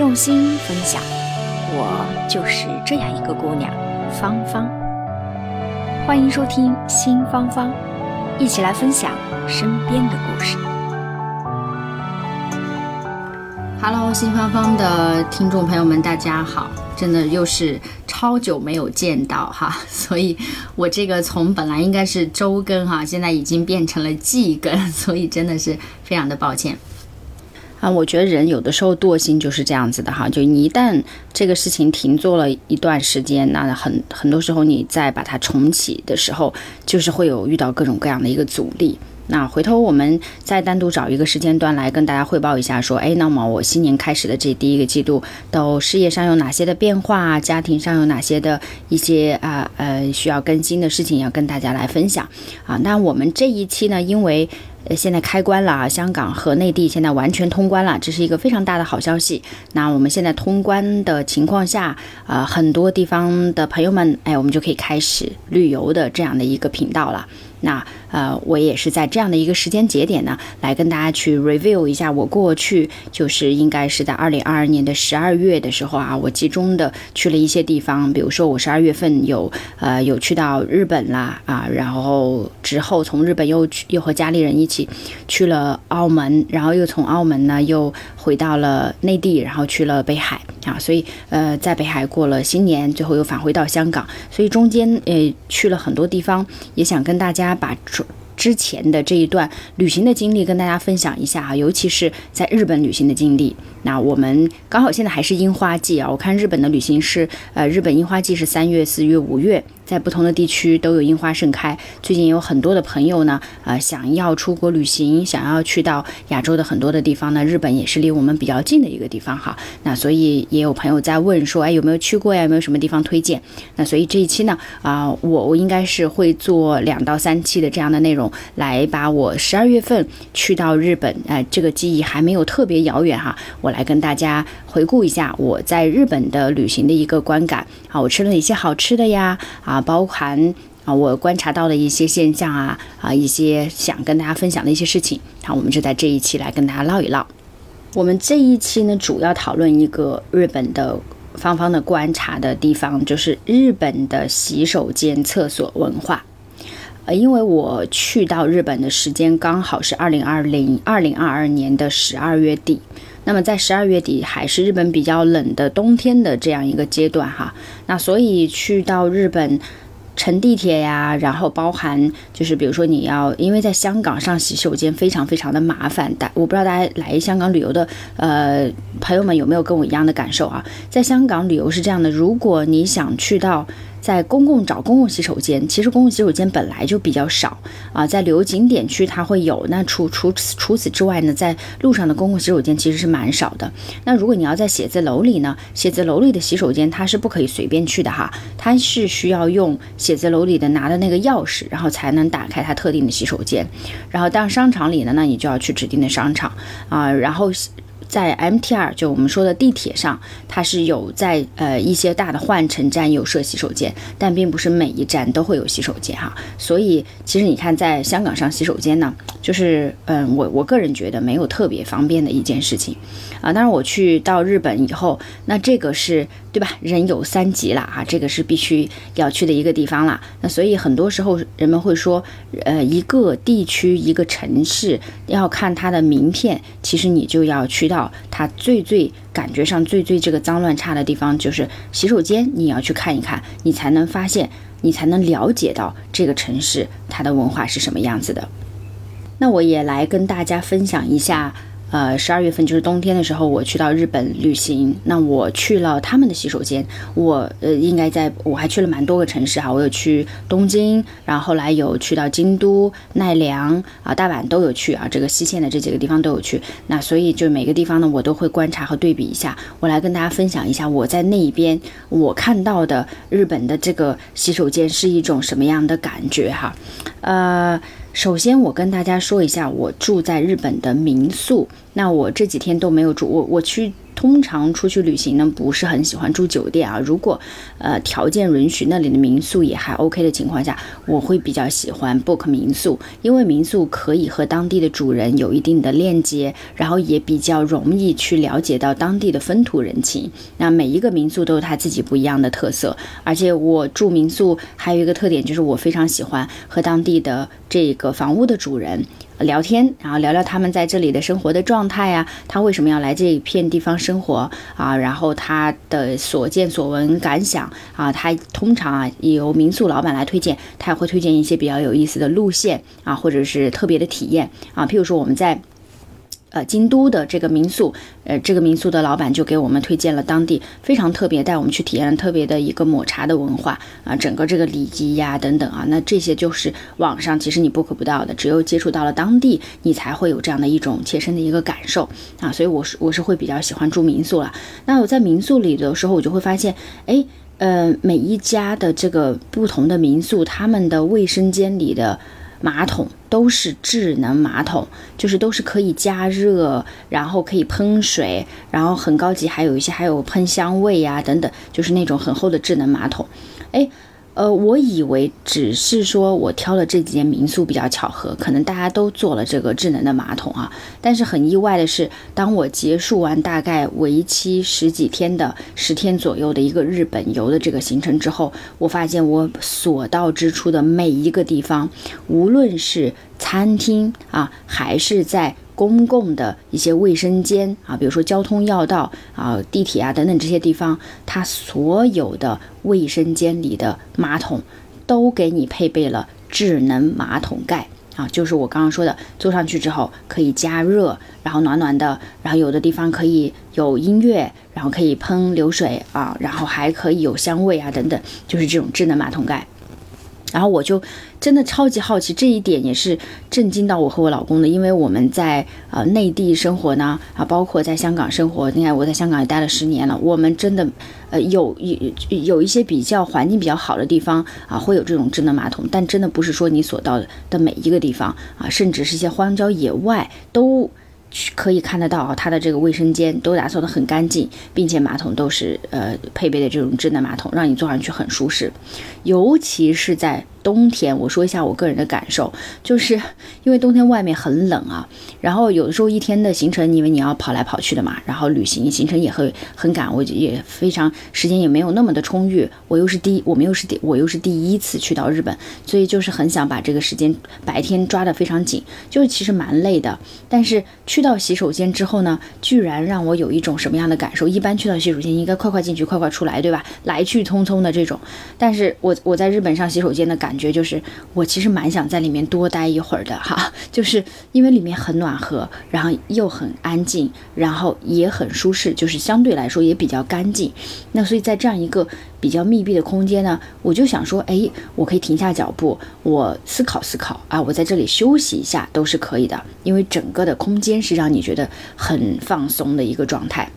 用心分享，我就是这样一个姑娘，芳芳。欢迎收听新芳芳，一起来分享身边的故事。Hello，新芳芳的听众朋友们，大家好！真的又是超久没有见到哈，所以我这个从本来应该是周更哈，现在已经变成了季更，所以真的是非常的抱歉啊。我觉得人有的时候惰性就是这样子的哈，就你一旦这个事情停做了一段时间，那很很多时候你再把它重启的时候，就是会有遇到各种各样的一个阻力。那回头我们再单独找一个时间段来跟大家汇报一下，说，哎，那么我新年开始的这第一个季度，都事业上有哪些的变化，家庭上有哪些的一些啊呃需要更新的事情要跟大家来分享啊。那我们这一期呢，因为呃现在开关了啊，香港和内地现在完全通关了，这是一个非常大的好消息。那我们现在通关的情况下啊，很多地方的朋友们，哎，我们就可以开始旅游的这样的一个频道了。那呃，我也是在这样的一个时间节点呢，来跟大家去 review 一下我过去就是应该是在二零二二年的十二月的时候啊，我集中的去了一些地方，比如说我十二月份有呃有去到日本啦啊，然后之后从日本又去又和家里人一起去了澳门，然后又从澳门呢又回到了内地，然后去了北海啊，所以呃在北海过了新年，最后又返回到香港，所以中间呃去了很多地方，也想跟大家。把之前的这一段旅行的经历跟大家分享一下哈，尤其是在日本旅行的经历。那我们刚好现在还是樱花季啊，我看日本的旅行是，呃，日本樱花季是三月、四月、五月。在不同的地区都有樱花盛开。最近有很多的朋友呢，呃，想要出国旅行，想要去到亚洲的很多的地方呢。日本也是离我们比较近的一个地方哈。那所以也有朋友在问说，哎，有没有去过呀？有没有什么地方推荐？那所以这一期呢，啊，我我应该是会做两到三期的这样的内容，来把我十二月份去到日本，哎，这个记忆还没有特别遥远哈。我来跟大家回顾一下我在日本的旅行的一个观感。啊，我吃了哪些好吃的呀？啊。包含啊，我观察到的一些现象啊啊，一些想跟大家分享的一些事情，好，我们就在这一期来跟大家唠一唠。我们这一期呢，主要讨论一个日本的芳芳的观察的地方，就是日本的洗手间厕所文化。呃，因为我去到日本的时间刚好是二零二零二零二二年的十二月底。那么在十二月底还是日本比较冷的冬天的这样一个阶段哈，那所以去到日本乘地铁呀，然后包含就是比如说你要因为在香港上洗手间非常非常的麻烦，大我不知道大家来香港旅游的呃朋友们有没有跟我一样的感受啊？在香港旅游是这样的，如果你想去到。在公共找公共洗手间，其实公共洗手间本来就比较少啊，在旅游景点区它会有。那除除此除此之外呢，在路上的公共洗手间其实是蛮少的。那如果你要在写字楼里呢，写字楼里的洗手间它是不可以随便去的哈，它是需要用写字楼里的拿的那个钥匙，然后才能打开它特定的洗手间。然后到商场里呢，那你就要去指定的商场啊，然后。在 MTR 就我们说的地铁上，它是有在呃一些大的换乘站有设洗手间，但并不是每一站都会有洗手间哈。所以其实你看，在香港上洗手间呢，就是嗯，我我个人觉得没有特别方便的一件事情啊。当然我去到日本以后，那这个是对吧？人有三急了啊，这个是必须要去的一个地方了。那所以很多时候人们会说，呃，一个地区一个城市要看它的名片，其实你就要去到。它最最感觉上最最这个脏乱差的地方就是洗手间，你要去看一看，你才能发现，你才能了解到这个城市它的文化是什么样子的。那我也来跟大家分享一下。呃，十二月份就是冬天的时候，我去到日本旅行。那我去了他们的洗手间，我呃应该在我还去了蛮多个城市哈，我有去东京，然后后来有去到京都、奈良啊、大阪都有去啊，这个西线的这几个地方都有去。那所以就每个地方呢，我都会观察和对比一下，我来跟大家分享一下我在那一边我看到的日本的这个洗手间是一种什么样的感觉哈，呃。首先，我跟大家说一下，我住在日本的民宿。那我这几天都没有住，我我去。通常出去旅行呢，不是很喜欢住酒店啊。如果呃条件允许，那里的民宿也还 OK 的情况下，我会比较喜欢 book 民宿，因为民宿可以和当地的主人有一定的链接，然后也比较容易去了解到当地的风土人情。那每一个民宿都有它自己不一样的特色，而且我住民宿还有一个特点，就是我非常喜欢和当地的这个房屋的主人。聊天，然后聊聊他们在这里的生活的状态呀，他为什么要来这一片地方生活啊？然后他的所见所闻感想啊，他通常啊由民宿老板来推荐，他也会推荐一些比较有意思的路线啊，或者是特别的体验啊，譬如说我们在。呃，京都的这个民宿，呃，这个民宿的老板就给我们推荐了当地非常特别，带我们去体验了特别的一个抹茶的文化啊，整个这个礼仪呀等等啊，那这些就是网上其实你 book 不到的，只有接触到了当地，你才会有这样的一种切身的一个感受啊，所以我是我是会比较喜欢住民宿了。那我在民宿里的时候，我就会发现，哎，呃，每一家的这个不同的民宿，他们的卫生间里的。马桶都是智能马桶，就是都是可以加热，然后可以喷水，然后很高级，还有一些还有喷香味呀等等，就是那种很厚的智能马桶，哎。呃，我以为只是说我挑了这几间民宿比较巧合，可能大家都做了这个智能的马桶啊。但是很意外的是，当我结束完大概为期十几天的十天左右的一个日本游的这个行程之后，我发现我所到之处的每一个地方，无论是餐厅啊，还是在。公共的一些卫生间啊，比如说交通要道啊、地铁啊等等这些地方，它所有的卫生间里的马桶都给你配备了智能马桶盖啊，就是我刚刚说的，坐上去之后可以加热，然后暖暖的，然后有的地方可以有音乐，然后可以喷流水啊，然后还可以有香味啊等等，就是这种智能马桶盖。然后我就真的超级好奇，这一点也是震惊到我和我老公的，因为我们在呃内地生活呢，啊，包括在香港生活，你看我在香港也待了十年了，我们真的呃有有有一些比较环境比较好的地方啊，会有这种智能马桶，但真的不是说你所到的每一个地方啊，甚至是一些荒郊野外都。可以看得到啊，它的这个卫生间都打扫得很干净，并且马桶都是呃配备的这种智能马桶，让你坐上去很舒适，尤其是在。冬天，我说一下我个人的感受，就是因为冬天外面很冷啊，然后有的时候一天的行程，因为你要跑来跑去的嘛，然后旅行行程也会很赶，我也非常时间也没有那么的充裕，我又是第我们又是第我又是第一次去到日本，所以就是很想把这个时间白天抓得非常紧，就是其实蛮累的，但是去到洗手间之后呢，居然让我有一种什么样的感受？一般去到洗手间应该快快进去快快出来，对吧？来去匆匆的这种，但是我我在日本上洗手间的感。感觉就是，我其实蛮想在里面多待一会儿的哈，就是因为里面很暖和，然后又很安静，然后也很舒适，就是相对来说也比较干净。那所以在这样一个比较密闭的空间呢，我就想说，哎，我可以停下脚步，我思考思考啊，我在这里休息一下都是可以的，因为整个的空间是让你觉得很放松的一个状态。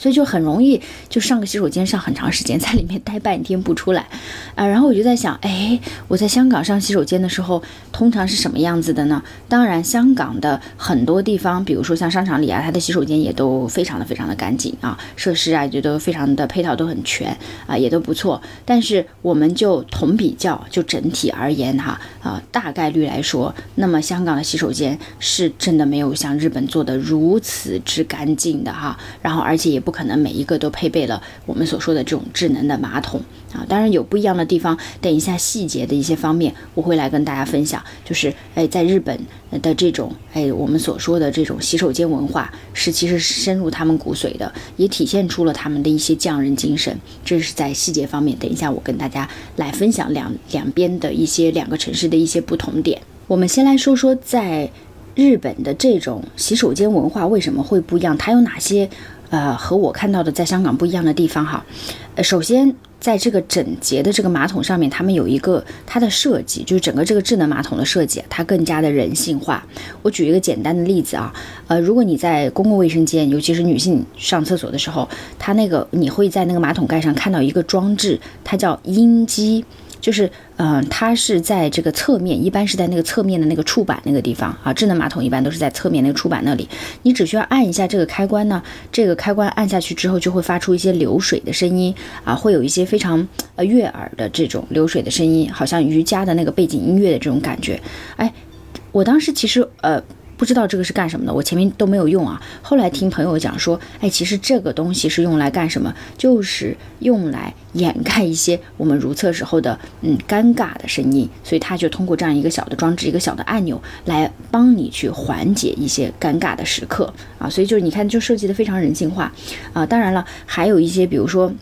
所以就很容易就上个洗手间上很长时间，在里面待半天不出来，啊，然后我就在想，哎，我在香港上洗手间的时候，通常是什么样子的呢？当然，香港的很多地方，比如说像商场里啊，它的洗手间也都非常的非常的干净啊，设施啊也都非常的配套都很全啊，也都不错。但是我们就同比较，就整体而言哈，啊，大概率来说，那么香港的洗手间是真的没有像日本做的如此之干净的哈，然后而且也不。不可能每一个都配备了我们所说的这种智能的马桶啊，当然有不一样的地方。等一下细节的一些方面，我会来跟大家分享。就是哎，在日本的这种哎，我们所说的这种洗手间文化，是其实深入他们骨髓的，也体现出了他们的一些匠人精神。这是在细节方面，等一下我跟大家来分享两两边的一些两个城市的一些不同点。我们先来说说在日本的这种洗手间文化为什么会不一样，它有哪些？呃，和我看到的在香港不一样的地方哈，呃，首先在这个整洁的这个马桶上面，他们有一个它的设计，就是整个这个智能马桶的设计，它更加的人性化。我举一个简单的例子啊，呃，如果你在公共卫生间，尤其是女性上厕所的时候，它那个你会在那个马桶盖上看到一个装置，它叫音机。就是嗯，它是在这个侧面，一般是在那个侧面的那个触板那个地方啊。智能马桶一般都是在侧面那个触板那里，你只需要按一下这个开关呢，这个开关按下去之后就会发出一些流水的声音啊，会有一些非常呃悦耳的这种流水的声音，好像瑜伽的那个背景音乐的这种感觉。哎，我当时其实呃。不知道这个是干什么的，我前面都没有用啊。后来听朋友讲说，哎，其实这个东西是用来干什么？就是用来掩盖一些我们如厕时候的嗯尴尬的声音，所以它就通过这样一个小的装置，一个小的按钮来帮你去缓解一些尴尬的时刻啊。所以就是你看，就设计的非常人性化啊。当然了，还有一些比如说。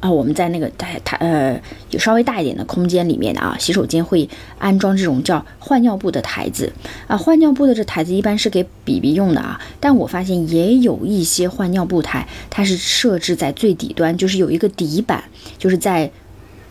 啊，我们在那个台台呃有稍微大一点的空间里面啊，洗手间会安装这种叫换尿布的台子啊，换尿布的这台子一般是给 BB 用的啊，但我发现也有一些换尿布台，它是设置在最底端，就是有一个底板，就是在。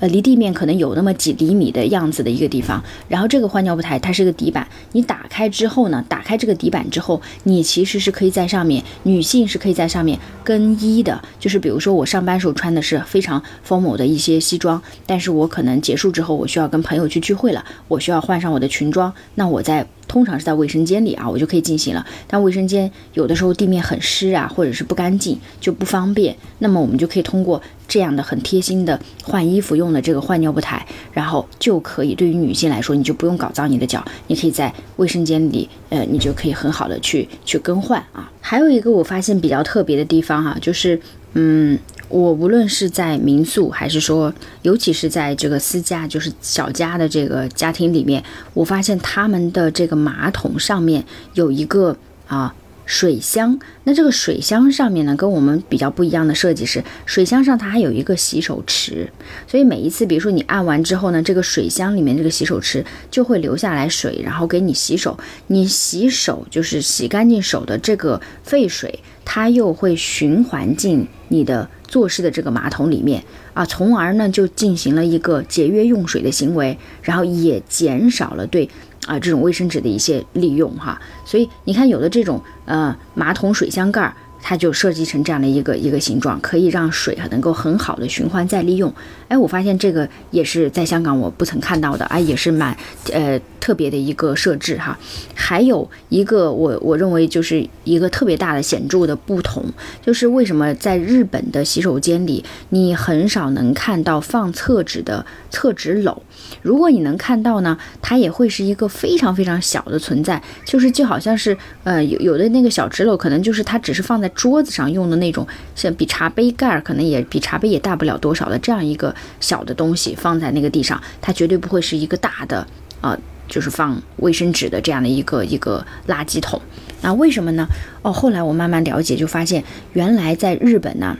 离地面可能有那么几厘米的样子的一个地方，然后这个换尿布台它是个底板，你打开之后呢，打开这个底板之后，你其实是可以在上面，女性是可以在上面更衣的，就是比如说我上班时候穿的是非常 formal 的一些西装，但是我可能结束之后我需要跟朋友去聚会了，我需要换上我的裙装，那我在。通常是在卫生间里啊，我就可以进行了。但卫生间有的时候地面很湿啊，或者是不干净，就不方便。那么我们就可以通过这样的很贴心的换衣服用的这个换尿布台，然后就可以对于女性来说，你就不用搞脏你的脚，你可以在卫生间里，呃，你就可以很好的去去更换啊。还有一个我发现比较特别的地方哈，就是嗯。我无论是在民宿，还是说，尤其是在这个私家，就是小家的这个家庭里面，我发现他们的这个马桶上面有一个啊水箱。那这个水箱上面呢，跟我们比较不一样的设计是，水箱上它还有一个洗手池。所以每一次，比如说你按完之后呢，这个水箱里面这个洗手池就会流下来水，然后给你洗手。你洗手就是洗干净手的这个废水，它又会循环进你的。做事的这个马桶里面啊，从而呢就进行了一个节约用水的行为，然后也减少了对啊这种卫生纸的一些利用哈。所以你看，有的这种呃马桶水箱盖儿。它就设计成这样的一个一个形状，可以让水能够很好的循环再利用。哎，我发现这个也是在香港我不曾看到的，哎，也是蛮呃特别的一个设置哈。还有一个我我认为就是一个特别大的显著的不同，就是为什么在日本的洗手间里你很少能看到放厕纸的厕纸篓。如果你能看到呢，它也会是一个非常非常小的存在，就是就好像是呃有有的那个小纸篓，可能就是它只是放在在桌子上用的那种，像比茶杯盖儿可能也比茶杯也大不了多少的这样一个小的东西放在那个地上，它绝对不会是一个大的呃，就是放卫生纸的这样的一个一个垃圾桶。那为什么呢？哦，后来我慢慢了解，就发现原来在日本呢。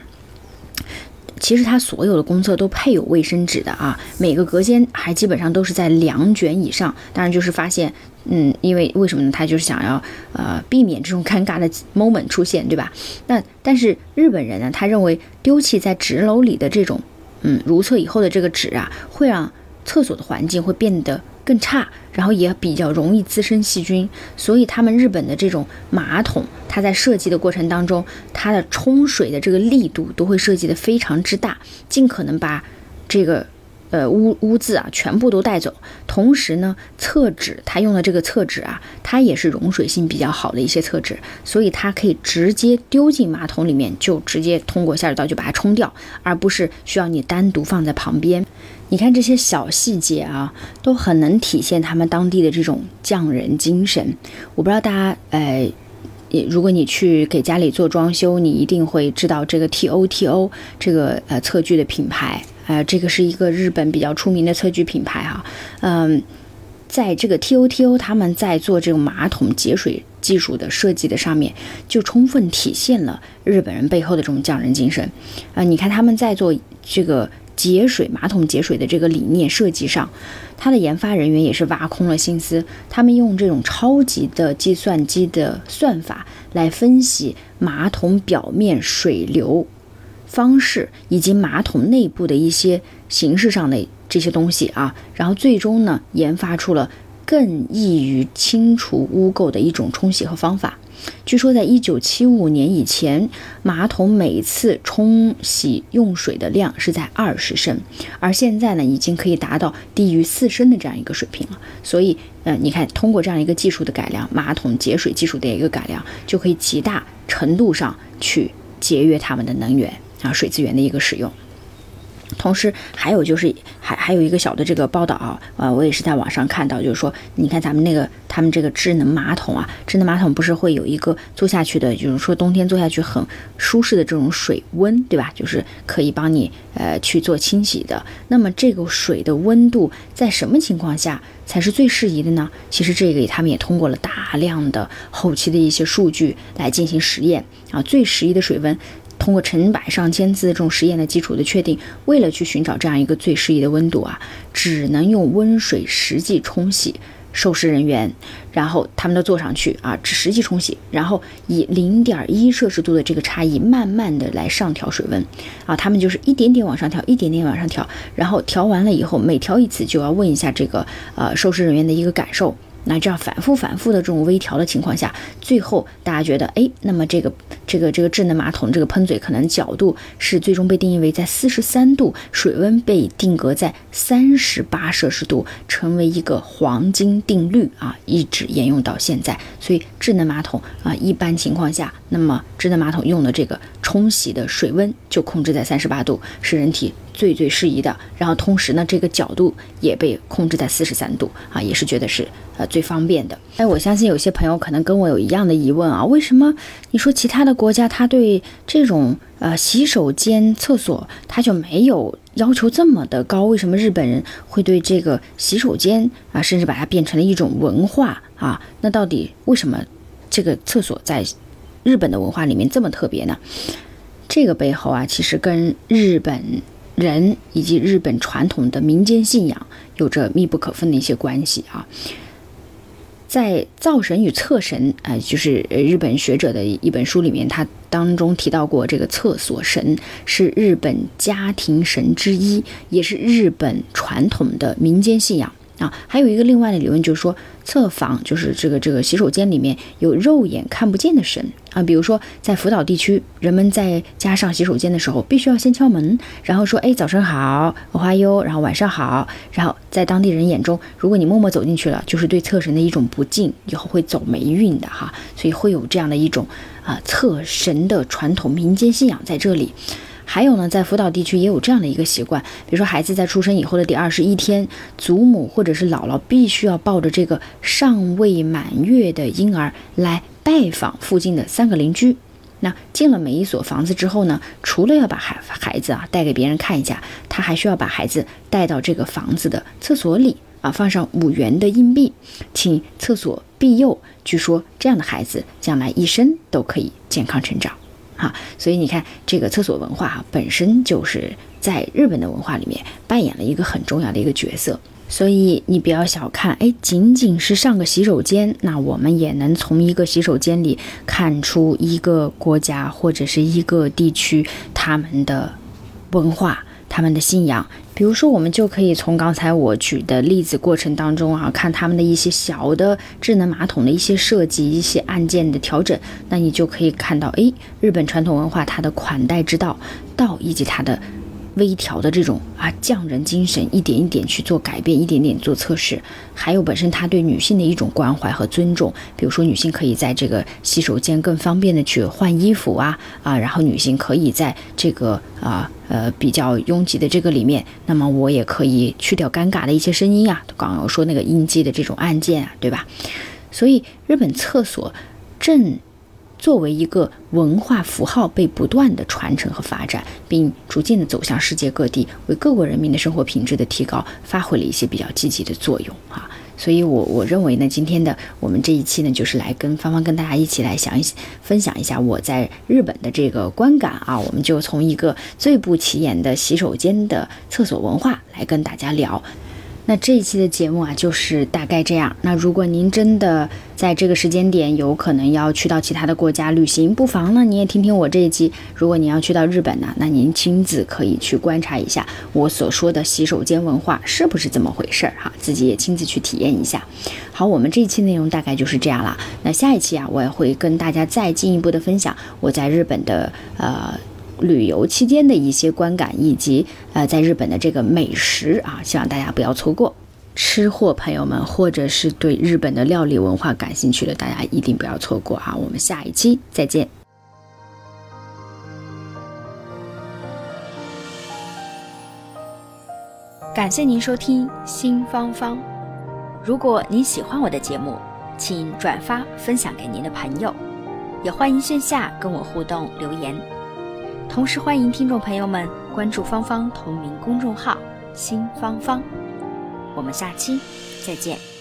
其实它所有的公厕都配有卫生纸的啊，每个隔间还基本上都是在两卷以上。当然就是发现，嗯，因为为什么呢？他就是想要呃避免这种尴尬的 moment 出现，对吧？那但是日本人呢，他认为丢弃在纸篓里的这种，嗯，如厕以后的这个纸啊，会让厕所的环境会变得。更差，然后也比较容易滋生细菌，所以他们日本的这种马桶，它在设计的过程当中，它的冲水的这个力度都会设计的非常之大，尽可能把这个呃污污渍啊全部都带走。同时呢，厕纸它用的这个厕纸啊，它也是溶水性比较好的一些厕纸，所以它可以直接丢进马桶里面，就直接通过下水道就把它冲掉，而不是需要你单独放在旁边。你看这些小细节啊，都很能体现他们当地的这种匠人精神。我不知道大家，呃，如果你去给家里做装修，你一定会知道这个 T O T O 这个呃测距的品牌，呃，这个是一个日本比较出名的测距品牌哈。嗯，在这个 T O T O 他们在做这种马桶节水技术的设计的上面，就充分体现了日本人背后的这种匠人精神。啊，你看他们在做这个。节水马桶节水的这个理念设计上，它的研发人员也是挖空了心思，他们用这种超级的计算机的算法来分析马桶表面水流方式以及马桶内部的一些形式上的这些东西啊，然后最终呢研发出了更易于清除污垢的一种冲洗和方法。据说在一九七五年以前，马桶每次冲洗用水的量是在二十升，而现在呢，已经可以达到低于四升的这样一个水平了。所以，呃，你看，通过这样一个技术的改良，马桶节水技术的一个改良，就可以极大程度上去节约他们的能源啊，水资源的一个使用。同时，还有就是还还有一个小的这个报道啊，呃，我也是在网上看到，就是说，你看咱们那个他们这个智能马桶啊，智能马桶不是会有一个坐下去的，就是说冬天坐下去很舒适的这种水温，对吧？就是可以帮你呃去做清洗的。那么这个水的温度在什么情况下才是最适宜的呢？其实这个他们也通过了大量的后期的一些数据来进行实验啊，最适宜的水温。通过成百上千次这种实验的基础的确定，为了去寻找这样一个最适宜的温度啊，只能用温水实际冲洗受试人员，然后他们都坐上去啊，只实际冲洗，然后以零点一摄氏度的这个差异，慢慢的来上调水温啊，他们就是一点点往上调，一点点往上调，然后调完了以后，每调一次就要问一下这个呃受试人员的一个感受。那这样反复反复的这种微调的情况下，最后大家觉得，哎，那么这个这个这个智能马桶这个喷嘴可能角度是最终被定义为在四十三度，水温被定格在三十八摄氏度，成为一个黄金定律啊，一直沿用到现在。所以智能马桶啊，一般情况下，那么智能马桶用的这个冲洗的水温就控制在三十八度，是人体。最最适宜的，然后同时呢，这个角度也被控制在四十三度啊，也是觉得是呃最方便的。哎，我相信有些朋友可能跟我有一样的疑问啊，为什么你说其他的国家它对这种呃洗手间、厕所它就没有要求这么的高？为什么日本人会对这个洗手间啊，甚至把它变成了一种文化啊？那到底为什么这个厕所在日本的文化里面这么特别呢？这个背后啊，其实跟日本。人以及日本传统的民间信仰有着密不可分的一些关系啊。在造神与厕神啊，就是日本学者的一本书里面，他当中提到过，这个厕所神是日本家庭神之一，也是日本传统的民间信仰。啊，还有一个另外的理论就是说，侧房就是这个这个洗手间里面有肉眼看不见的神啊。比如说在福岛地区，人们在家上洗手间的时候，必须要先敲门，然后说：“哎，早晨好，我花优。”然后晚上好。然后在当地人眼中，如果你默默走进去了，就是对厕神的一种不敬，以后会走霉运的哈。所以会有这样的一种啊厕神的传统民间信仰在这里。还有呢，在福岛地区也有这样的一个习惯，比如说孩子在出生以后的第二十一天，祖母或者是姥姥必须要抱着这个尚未满月的婴儿来拜访附近的三个邻居。那进了每一所房子之后呢，除了要把孩孩子啊带给别人看一下，他还需要把孩子带到这个房子的厕所里啊，放上五元的硬币，请厕所庇佑。据说这样的孩子将来一生都可以健康成长。哈，所以你看，这个厕所文化哈，本身就是在日本的文化里面扮演了一个很重要的一个角色。所以你不要小看，哎，仅仅是上个洗手间，那我们也能从一个洗手间里看出一个国家或者是一个地区他们的文化。他们的信仰，比如说，我们就可以从刚才我举的例子过程当中啊，看他们的一些小的智能马桶的一些设计、一些按键的调整，那你就可以看到，哎，日本传统文化它的款待之道，道以及它的。微调的这种啊匠人精神，一点一点去做改变，一点点做测试，还有本身他对女性的一种关怀和尊重，比如说女性可以在这个洗手间更方便的去换衣服啊啊，然后女性可以在这个啊呃比较拥挤的这个里面，那么我也可以去掉尴尬的一些声音啊，刚刚说那个音机的这种按键啊，对吧？所以日本厕所正。作为一个文化符号，被不断的传承和发展，并逐渐的走向世界各地，为各国人民的生活品质的提高发挥了一些比较积极的作用啊。所以，我我认为呢，今天的我们这一期呢，就是来跟芳芳跟大家一起来想一分享一下我在日本的这个观感啊。我们就从一个最不起眼的洗手间的厕所文化来跟大家聊。那这一期的节目啊，就是大概这样。那如果您真的在这个时间点有可能要去到其他的国家旅行，不妨呢你也听听我这一期。如果您要去到日本呢，那您亲自可以去观察一下我所说的洗手间文化是不是这么回事儿哈，自己也亲自去体验一下。好，我们这一期内容大概就是这样啦。那下一期啊，我也会跟大家再进一步的分享我在日本的呃。旅游期间的一些观感，以及呃，在日本的这个美食啊，希望大家不要错过。吃货朋友们，或者是对日本的料理文化感兴趣的，大家一定不要错过啊！我们下一期再见。感谢您收听新芳芳。如果您喜欢我的节目，请转发分享给您的朋友，也欢迎线下跟我互动留言。同时，欢迎听众朋友们关注芳芳同名公众号“新芳芳”。我们下期再见。